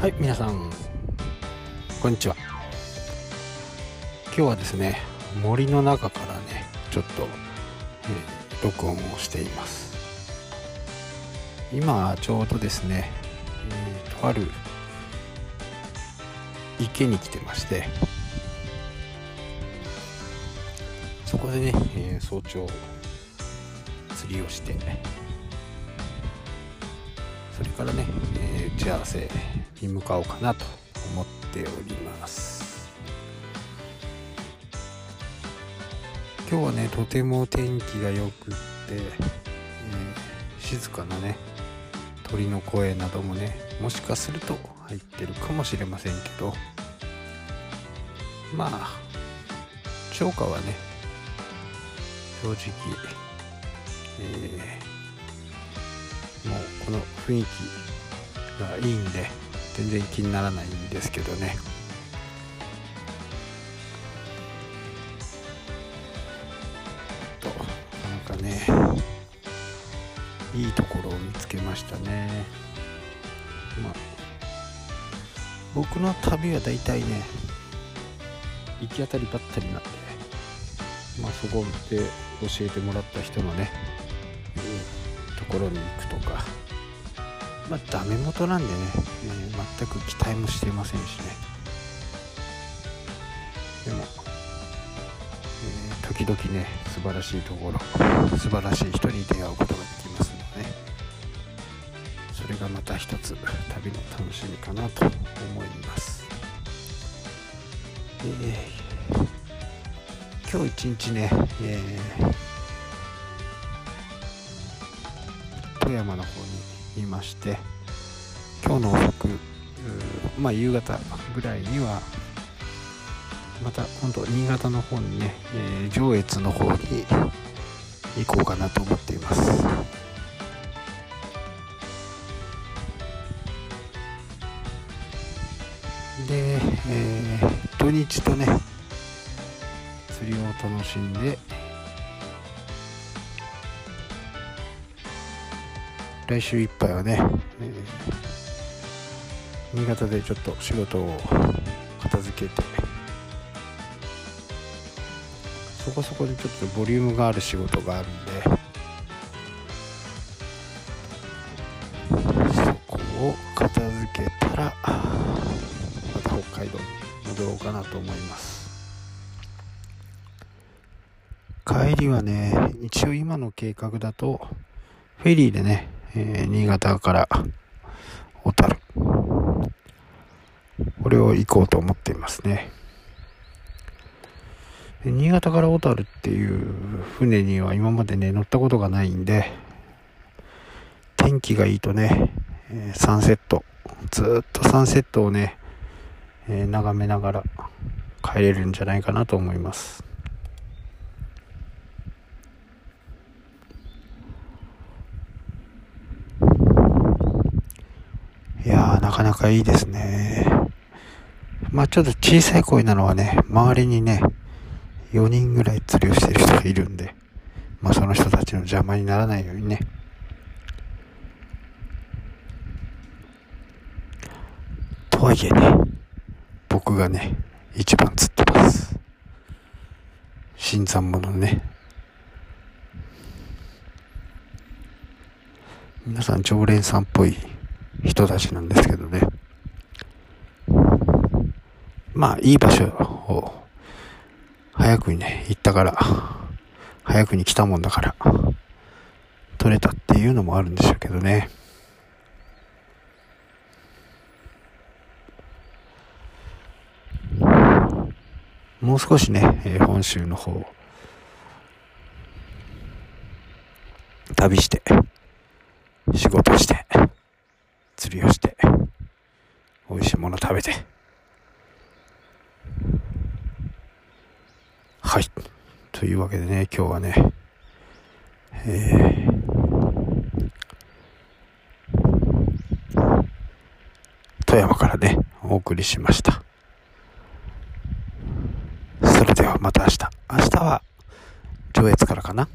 はい皆さん。こんにちは。今日はですね森の中からねちょっと、えー、録音をしています。今ちょうどですね、えー、とある池に来てましてそこでね、えー、早朝釣りをしてそれからね、えー、打ち合わせに向かおうかなと思っております。今日はねとても天気が良くって、え、静かなね鳥の声などもねもしかすると入ってるかもしれませんけどまあ超過はね正直、えーもうこの雰囲気がいいんで全然気にならないんですけどね。となんかねいいところを見つけましたね。まあ僕の旅は大体ね行き当たりばったりなんでまあそこで教えてもらった人のね、ところに行くとか。まあダメ元なんでね、えー、全く期待もしてませんしね。でも、えー、時々ね素晴らしいところ素晴らしい人に出会うことができますので、それがまた一つ旅の楽しみかなと思います。えー、今日一日ね、えー富山の方にいまして今日の往復まあ夕方ぐらいにはまた今度新潟の方にね、えー、上越の方に行こうかなと思っています。で、えー、土日とね釣りを楽しんで来週いっぱいはね、えー、新潟でちょっと仕事を片付けてそこそこにちょっとボリュームがある仕事があるんでそこを片付けたらまた北海道に戻ろうかなと思います。帰りはね一応今の計画だとフェリーでねえー、新潟から小樽。これを行こうと思っていますね。新潟から小樽っていう船には今までね乗ったことがないんで天気がいいとね、えー、サンセットずっとサンセットをね、えー、眺めながら帰れるんじゃないかなと思います。いやー、なかなかいいですね。まあちょっと小さい声なのはね、周りにね、4人ぐらい釣りをしてる人がいるんで、まあその人たちの邪魔にならないようにね。とはいえね、僕がね、一番釣ってます。新参者ね。皆さん常連さんっぽい人たちなんですけどね。まあ、いい場所を早くにね、行ったから、早くに来たもんだから、取れたっていうのもあるんでしょうけどね。もう少しね、えー、本州の方、旅して、仕事して、釣りをして、美味しいもの食べて。はい。というわけでね、今日はね、えー、富山からね、お送りしました。それではまた明日。明日は上越からかな？